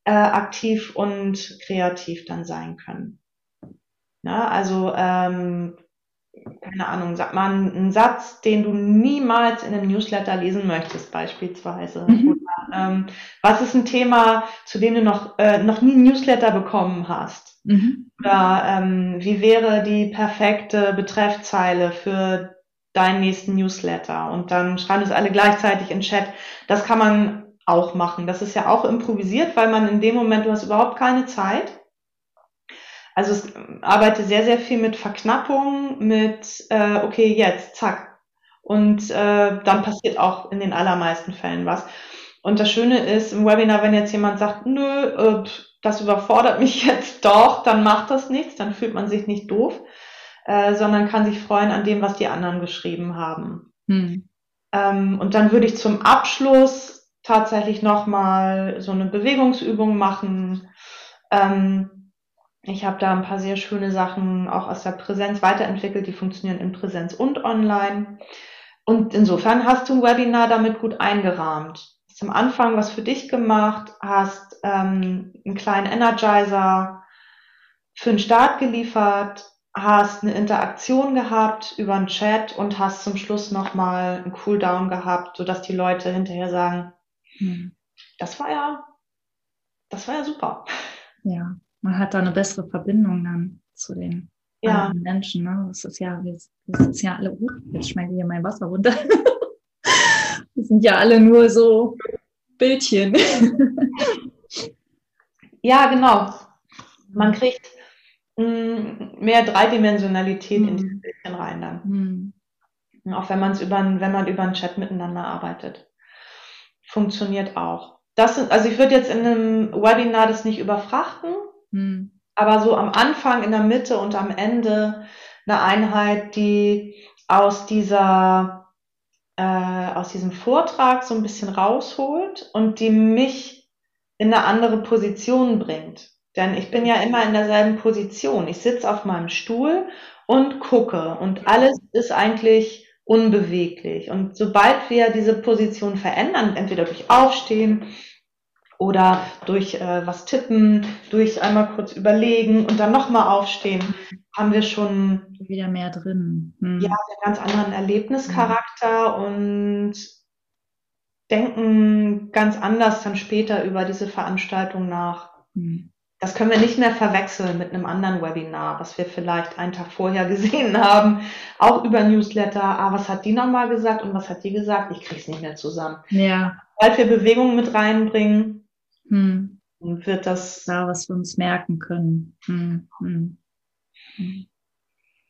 äh, aktiv und kreativ dann sein können. Ja, also ähm, keine Ahnung, sag mal einen Satz, den du niemals in einem Newsletter lesen möchtest, beispielsweise. Mhm. Oder, ähm, was ist ein Thema, zu dem du noch, äh, noch nie ein Newsletter bekommen hast? Mhm. Oder ähm, wie wäre die perfekte Betreffzeile für deinen nächsten Newsletter? Und dann schreiben es alle gleichzeitig in Chat. Das kann man auch machen. Das ist ja auch improvisiert, weil man in dem Moment, du hast überhaupt keine Zeit also es arbeite sehr, sehr viel mit Verknappung, mit äh, okay, jetzt, zack. Und äh, dann passiert auch in den allermeisten Fällen was. Und das Schöne ist im Webinar, wenn jetzt jemand sagt, nö, äh, das überfordert mich jetzt doch, dann macht das nichts, dann fühlt man sich nicht doof, äh, sondern kann sich freuen an dem, was die anderen geschrieben haben. Hm. Ähm, und dann würde ich zum Abschluss tatsächlich nochmal so eine Bewegungsübung machen. Ähm, ich habe da ein paar sehr schöne Sachen auch aus der Präsenz weiterentwickelt, die funktionieren in Präsenz und online. Und insofern hast du ein Webinar damit gut eingerahmt. Hast am Anfang was für dich gemacht, hast ähm, einen kleinen Energizer für den Start geliefert, hast eine Interaktion gehabt über einen Chat und hast zum Schluss nochmal einen Cooldown gehabt, sodass die Leute hinterher sagen, hm. das war ja, das war ja super. Ja, man hat da eine bessere Verbindung dann zu den ja. Menschen. Ne? Das ist ja, wir, wir sitzen ja alle, uh, jetzt schmeckt hier mein Wasser runter. wir sind ja alle nur so Bildchen. ja, genau. Man kriegt mh, mm, mehr Dreidimensionalität mhm. in die Bildchen rein dann. Mhm. Auch wenn man es über, wenn man über einen Chat miteinander arbeitet. Funktioniert auch. Das sind, also ich würde jetzt in einem Webinar das nicht überfrachten, hm. Aber so am Anfang, in der Mitte und am Ende eine Einheit, die aus dieser äh, aus diesem Vortrag so ein bisschen rausholt und die mich in eine andere Position bringt. Denn ich bin ja immer in derselben Position. Ich sitze auf meinem Stuhl und gucke und alles ist eigentlich unbeweglich. Und sobald wir diese Position verändern, entweder durch Aufstehen oder durch äh, was tippen, durch einmal kurz überlegen und dann nochmal aufstehen, haben wir schon wieder mehr drin. Hm. Ja, einen ganz anderen Erlebnischarakter hm. und denken ganz anders dann später über diese Veranstaltung nach. Hm. Das können wir nicht mehr verwechseln mit einem anderen Webinar, was wir vielleicht einen Tag vorher gesehen haben, auch über Newsletter. Ah, was hat die nochmal gesagt und was hat die gesagt? Ich kriege es nicht mehr zusammen. Ja. Weil wir Bewegungen mit reinbringen, hm. wird das. Da, was wir uns merken können. Hm. Hm.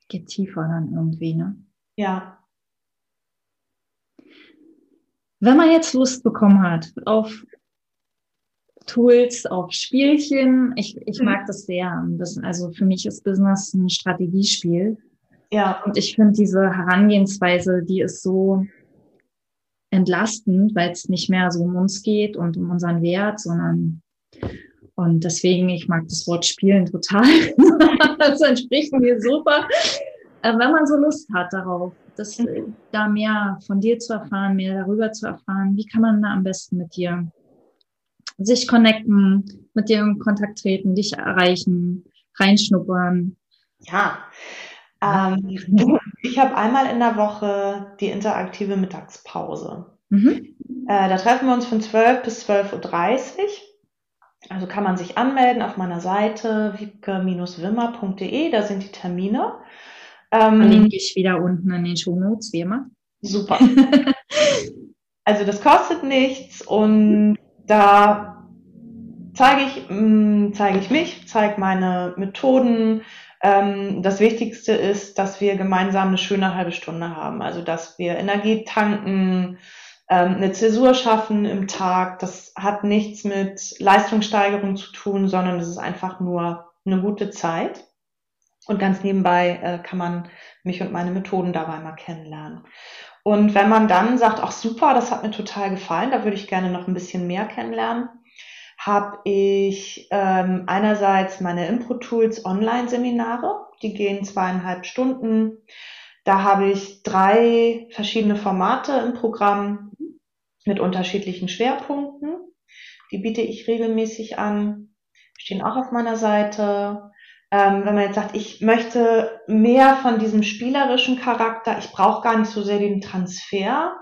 Geht tiefer dann irgendwie, ne? Ja. Wenn man jetzt Lust bekommen hat auf Tools, auf Spielchen. Ich, ich mag das sehr. Also für mich ist Business ein Strategiespiel. Ja. Und ich finde diese Herangehensweise, die ist so entlastend, weil es nicht mehr so um uns geht und um unseren Wert, sondern und deswegen, ich mag das Wort Spielen total. das entspricht mir super. Äh, wenn man so Lust hat darauf, das, mhm. da mehr von dir zu erfahren, mehr darüber zu erfahren, wie kann man da am besten mit dir sich connecten, mit dir in Kontakt treten, dich erreichen, reinschnuppern. Ja, ähm, ich habe einmal in der Woche die interaktive Mittagspause. Mhm. Äh, da treffen wir uns von 12 bis 12.30 Uhr. Also kann man sich anmelden auf meiner Seite wiebke-wimmer.de, da sind die Termine. Ähm, Verlinke ich wieder unten in den Shownotes, wie immer. Super. also das kostet nichts und da zeige ich, mm, zeige ich mich, zeige meine Methoden. Ähm, das Wichtigste ist, dass wir gemeinsam eine schöne halbe Stunde haben. Also, dass wir Energie tanken, ähm, eine Zäsur schaffen im Tag. Das hat nichts mit Leistungssteigerung zu tun, sondern es ist einfach nur eine gute Zeit. Und ganz nebenbei äh, kann man mich und meine Methoden dabei mal kennenlernen. Und wenn man dann sagt, ach super, das hat mir total gefallen, da würde ich gerne noch ein bisschen mehr kennenlernen, habe ich ähm, einerseits meine Impro-Tools Online-Seminare, die gehen zweieinhalb Stunden. Da habe ich drei verschiedene Formate im Programm mit unterschiedlichen Schwerpunkten. Die biete ich regelmäßig an, stehen auch auf meiner Seite. Ähm, wenn man jetzt sagt, ich möchte mehr von diesem spielerischen Charakter, ich brauche gar nicht so sehr den Transfer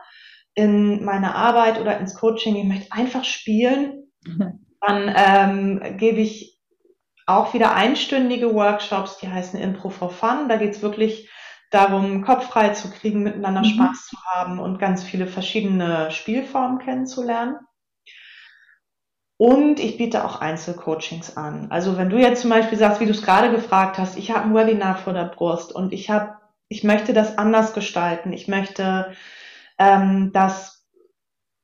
in meine Arbeit oder ins Coaching, ich möchte einfach spielen, dann ähm, gebe ich auch wieder einstündige Workshops, die heißen Impro for Fun. Da geht es wirklich darum, Kopf frei zu kriegen, miteinander mhm. Spaß zu haben und ganz viele verschiedene Spielformen kennenzulernen. Und ich biete auch Einzelcoachings an. Also wenn du jetzt zum Beispiel sagst, wie du es gerade gefragt hast, ich habe ein Webinar vor der Brust und ich habe, ich möchte das anders gestalten. Ich möchte ähm, das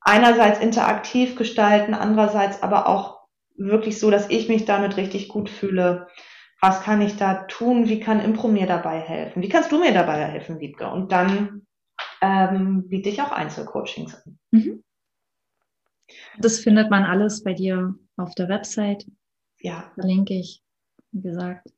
einerseits interaktiv gestalten, andererseits aber auch wirklich so, dass ich mich damit richtig gut fühle. Was kann ich da tun? Wie kann Impro mir dabei helfen? Wie kannst du mir dabei helfen, Wiebke? Und dann ähm, biete ich auch Einzelcoachings an. Mhm. Das findet man alles bei dir auf der Website. Ja. Verlinke ich, wie gesagt.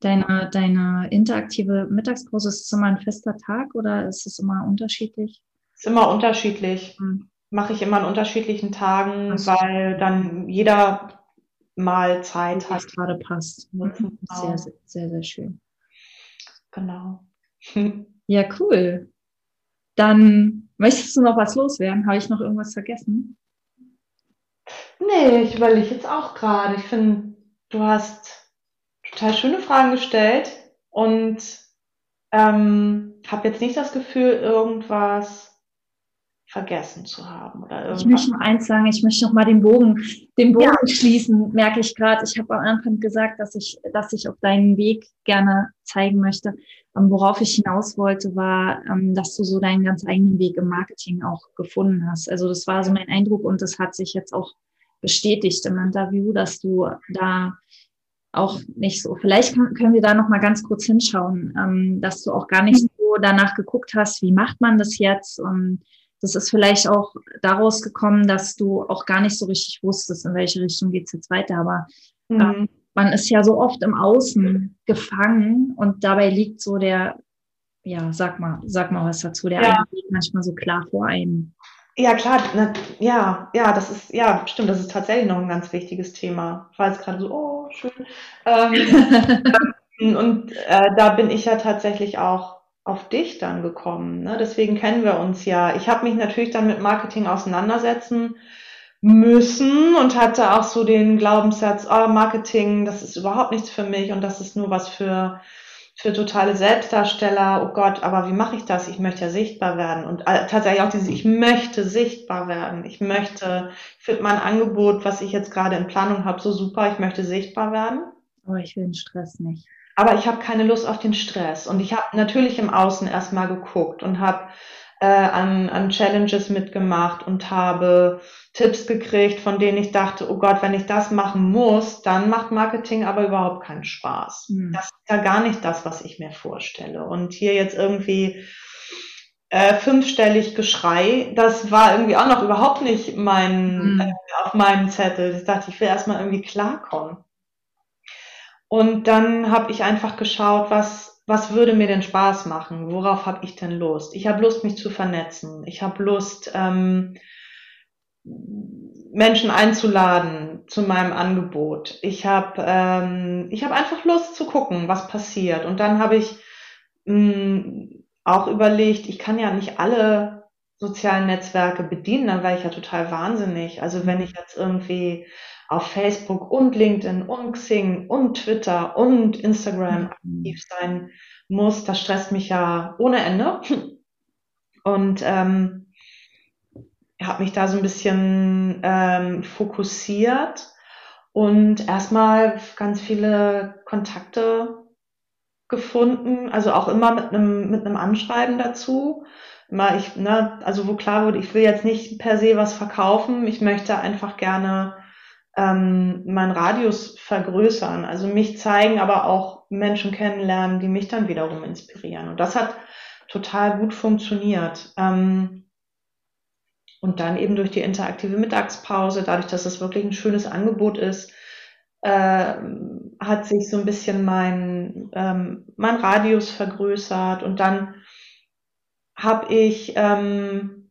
Deine, deine interaktive Mittagspause, ist es immer ein fester Tag oder ist es immer unterschiedlich? Ist immer unterschiedlich. Hm. Mache ich immer an unterschiedlichen Tagen, so. weil dann jeder mal Zeit hat. gerade passt. Mhm. Genau. Sehr, sehr, sehr, sehr schön. Genau. Ja, cool. Dann möchtest du noch was loswerden? Habe ich noch irgendwas vergessen? Nee, ich überlege jetzt auch gerade. Ich finde, du hast total schöne Fragen gestellt und ähm, habe jetzt nicht das Gefühl, irgendwas vergessen zu haben oder irgendwas. Ich möchte noch eins sagen, ich möchte noch mal den Bogen, den Bogen ja. schließen, merke ich gerade. Ich habe am Anfang gesagt, dass ich, dass ich auf deinen Weg gerne zeigen möchte. Ähm, worauf ich hinaus wollte, war, ähm, dass du so deinen ganz eigenen Weg im Marketing auch gefunden hast. Also das war so mein Eindruck und das hat sich jetzt auch bestätigt im Interview, dass du da auch nicht so, vielleicht können wir da noch mal ganz kurz hinschauen, ähm, dass du auch gar nicht so danach geguckt hast, wie macht man das jetzt? Und das ist vielleicht auch daraus gekommen, dass du auch gar nicht so richtig wusstest, in welche Richtung geht's jetzt weiter. Aber mhm. äh, man ist ja so oft im Außen gefangen und dabei liegt so der, ja, sag mal, sag mal was dazu, der ja. liegt manchmal so klar vor einem. Ja, klar, na, ja, ja, das ist, ja, stimmt, das ist tatsächlich noch ein ganz wichtiges Thema. Ich war jetzt gerade so, oh, schön. Ähm, und äh, da bin ich ja tatsächlich auch auf dich dann gekommen. Ne? Deswegen kennen wir uns ja. Ich habe mich natürlich dann mit Marketing auseinandersetzen müssen und hatte auch so den Glaubenssatz, oh, Marketing, das ist überhaupt nichts für mich und das ist nur was für für totale Selbstdarsteller, oh Gott, aber wie mache ich das? Ich möchte ja sichtbar werden. Und äh, tatsächlich auch dieses, ich möchte sichtbar werden. Ich möchte, ich finde mein Angebot, was ich jetzt gerade in Planung habe, so super, ich möchte sichtbar werden. Aber ich will den Stress nicht. Aber ich habe keine Lust auf den Stress. Und ich habe natürlich im Außen erstmal geguckt und habe äh, an, an Challenges mitgemacht und habe Tipps gekriegt, von denen ich dachte, oh Gott, wenn ich das machen muss, dann macht Marketing aber überhaupt keinen Spaß. Mhm. Das ist ja gar nicht das, was ich mir vorstelle. Und hier jetzt irgendwie äh, fünfstellig Geschrei, das war irgendwie auch noch überhaupt nicht mein, mhm. äh, auf meinem Zettel. Ich dachte, ich will erstmal irgendwie klarkommen. Und dann habe ich einfach geschaut, was, was würde mir denn Spaß machen? Worauf habe ich denn Lust? Ich habe Lust, mich zu vernetzen. Ich habe Lust, ähm, Menschen einzuladen zu meinem Angebot. Ich habe ähm, ich habe einfach Lust zu gucken, was passiert. Und dann habe ich mh, mm, auch überlegt, ich kann ja nicht alle sozialen Netzwerke bedienen, dann wäre ich ja total wahnsinnig. Also wenn ich jetzt irgendwie auf Facebook und LinkedIn und Xing und Twitter und Instagram mhm. aktiv sein muss, das stresst mich ja ohne Ende. Und ähm, habe mich da so ein bisschen ähm, fokussiert und erstmal ganz viele Kontakte gefunden, also auch immer mit einem mit einem Anschreiben dazu. Immer ich, ne, also wo klar wurde, ich will jetzt nicht per se was verkaufen, ich möchte einfach gerne ähm, meinen Radius vergrößern, also mich zeigen, aber auch Menschen kennenlernen, die mich dann wiederum inspirieren. Und das hat total gut funktioniert. Ähm, und dann eben durch die interaktive Mittagspause, dadurch, dass es wirklich ein schönes Angebot ist, äh, hat sich so ein bisschen mein, ähm, mein Radius vergrößert und dann habe ich, ähm,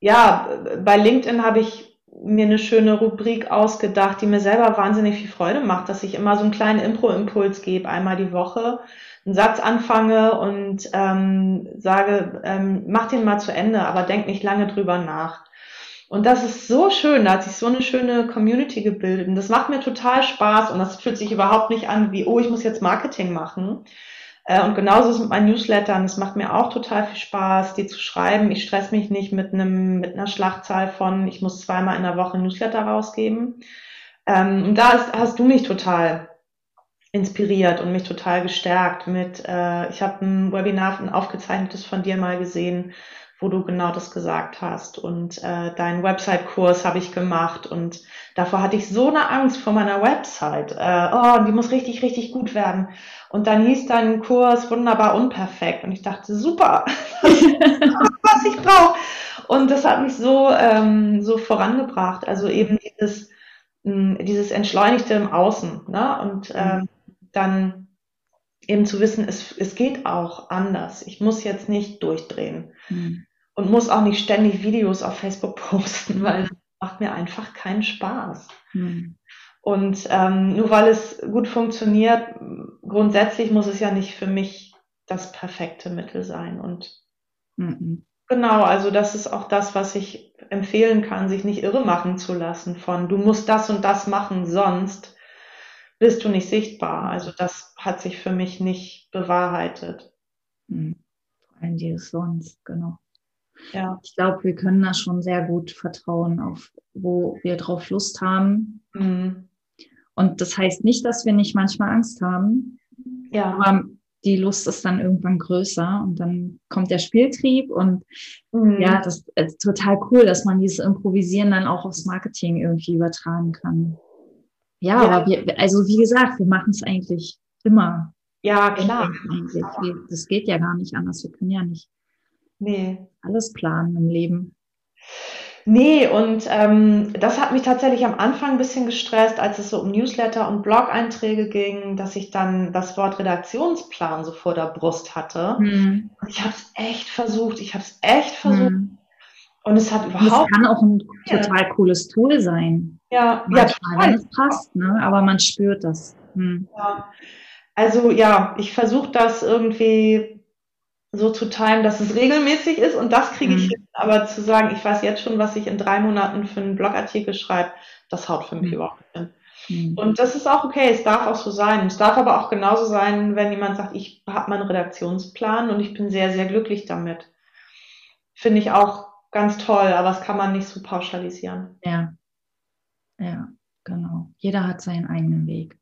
ja, bei LinkedIn habe ich mir eine schöne Rubrik ausgedacht, die mir selber wahnsinnig viel Freude macht, dass ich immer so einen kleinen Impro-Impuls gebe, einmal die Woche, einen Satz anfange und ähm, sage, ähm, mach den mal zu Ende, aber denk nicht lange drüber nach. Und das ist so schön, da hat sich so eine schöne Community gebildet und das macht mir total Spaß und das fühlt sich überhaupt nicht an wie, oh, ich muss jetzt Marketing machen. Äh, und genauso ist es mit meinen Newslettern. Es macht mir auch total viel Spaß, die zu schreiben. Ich stress mich nicht mit einem, mit einer Schlachtzahl von, ich muss zweimal in der Woche Newsletter rausgeben. Ähm, und da ist, hast du mich total inspiriert und mich total gestärkt mit, äh, ich habe ein Webinar, ein aufgezeichnetes von dir mal gesehen, wo du genau das gesagt hast. Und äh, deinen Website-Kurs habe ich gemacht und davor hatte ich so eine Angst vor meiner Website. Äh, oh, die muss richtig, richtig gut werden. Und dann hieß dein Kurs wunderbar unperfekt. Und ich dachte, super, was ich brauche. Und das hat mich so, ähm, so vorangebracht. Also eben dieses, mh, dieses Entschleunigte im Außen. Ne? Und äh, dann eben zu wissen, es, es geht auch anders. Ich muss jetzt nicht durchdrehen. Mhm und muss auch nicht ständig Videos auf Facebook posten, weil das macht mir einfach keinen Spaß. Mhm. Und ähm, nur weil es gut funktioniert, grundsätzlich muss es ja nicht für mich das perfekte Mittel sein. Und mhm. genau, also das ist auch das, was ich empfehlen kann, sich nicht irre machen zu lassen von, du musst das und das machen, sonst bist du nicht sichtbar. Also das hat sich für mich nicht bewahrheitet. Mhm. Allem dieses sonst, genau. Ja. Ich glaube, wir können da schon sehr gut vertrauen, auf wo wir drauf Lust haben. Mhm. Und das heißt nicht, dass wir nicht manchmal Angst haben. Ja. Aber die Lust ist dann irgendwann größer und dann kommt der Spieltrieb und mhm. ja, das ist total cool, dass man dieses Improvisieren dann auch aufs Marketing irgendwie übertragen kann. Ja, ja. aber wir, also wie gesagt, wir machen es eigentlich immer. Ja, klar. Das geht ja gar nicht anders. Wir können ja nicht nee. alles planen im Leben. Nee, und ähm, das hat mich tatsächlich am Anfang ein bisschen gestresst, als es so um Newsletter und Blog-Einträge ging, dass ich dann das Wort Redaktionsplan so vor der Brust hatte. Hm. Und ich habe es echt versucht, ich habe es echt versucht. Hm. Und es hat überhaupt. Es kann auch ein total cooles Tool sein. Ja, Manchmal, ja, wenn es passt, ne? aber man spürt das. Hm. Ja. Also ja, ich versuche das irgendwie so zu timen, dass es regelmäßig ist und das kriege ich mhm. hin. Aber zu sagen, ich weiß jetzt schon, was ich in drei Monaten für einen Blogartikel schreibe, das haut für mich mhm. überhaupt nicht hin. Mhm. Und das ist auch okay, es darf auch so sein. Es darf aber auch genauso sein, wenn jemand sagt, ich habe meinen Redaktionsplan und ich bin sehr, sehr glücklich damit. Finde ich auch ganz toll, aber das kann man nicht so pauschalisieren. Ja, ja, genau. Jeder hat seinen eigenen Weg.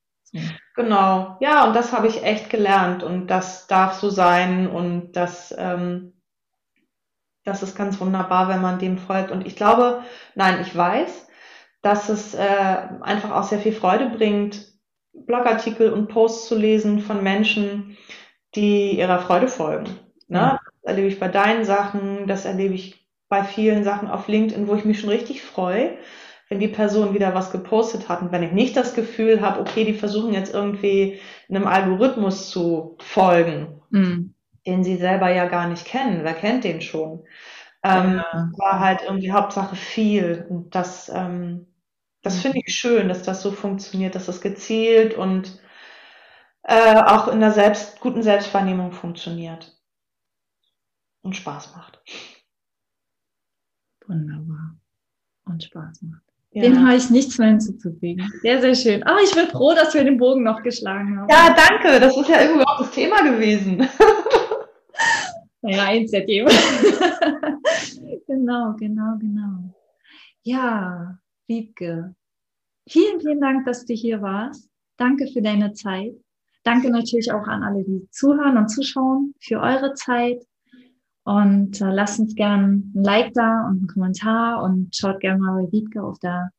Genau, ja, und das habe ich echt gelernt und das darf so sein und das, ähm, das ist ganz wunderbar, wenn man dem folgt. Und ich glaube, nein, ich weiß, dass es äh, einfach auch sehr viel Freude bringt, Blogartikel und Posts zu lesen von Menschen, die ihrer Freude folgen. Ne? Ja. Das erlebe ich bei deinen Sachen, das erlebe ich bei vielen Sachen auf LinkedIn, wo ich mich schon richtig freue, wenn die Person wieder was gepostet hat und wenn ich nicht das Gefühl habe, okay, die versuchen jetzt irgendwie einem Algorithmus zu folgen, mhm. den sie selber ja gar nicht kennen. Wer kennt den schon? Ähm, ja. War halt irgendwie Hauptsache viel. Und das, ähm, das mhm. finde ich schön, dass das so funktioniert, dass das gezielt und äh, auch in der selbst, guten Selbstwahrnehmung funktioniert und Spaß macht. Wunderbar. Und Spaß macht. Ja. Dem habe ich nichts mehr hinzuzufügen. Sehr, sehr schön. Aber ich bin froh, dass wir den Bogen noch geschlagen haben. Ja, danke. Das ist ja irgendwie auch das Thema gewesen. Naja, eins der Themen. genau, genau, genau. Ja, Wiebke, vielen, vielen Dank, dass du hier warst. Danke für deine Zeit. Danke natürlich auch an alle, die zuhören und zuschauen, für eure Zeit. Und äh, lasst uns gerne ein Like da und einen Kommentar und schaut gerne mal bei Wiebke auf der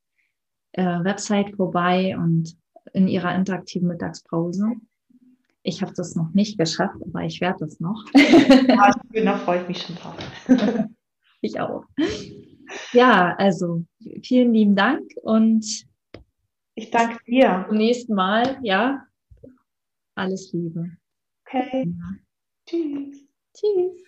äh, Website vorbei und in ihrer interaktiven Mittagspause. Ich habe das noch nicht geschafft, aber ich werde das noch. ja, da freue ich mich schon drauf. ich auch. Ja, also vielen lieben Dank und ich danke dir. Zum nächsten Mal, ja. Alles Liebe. Okay. Ja. Tschüss. Tschüss.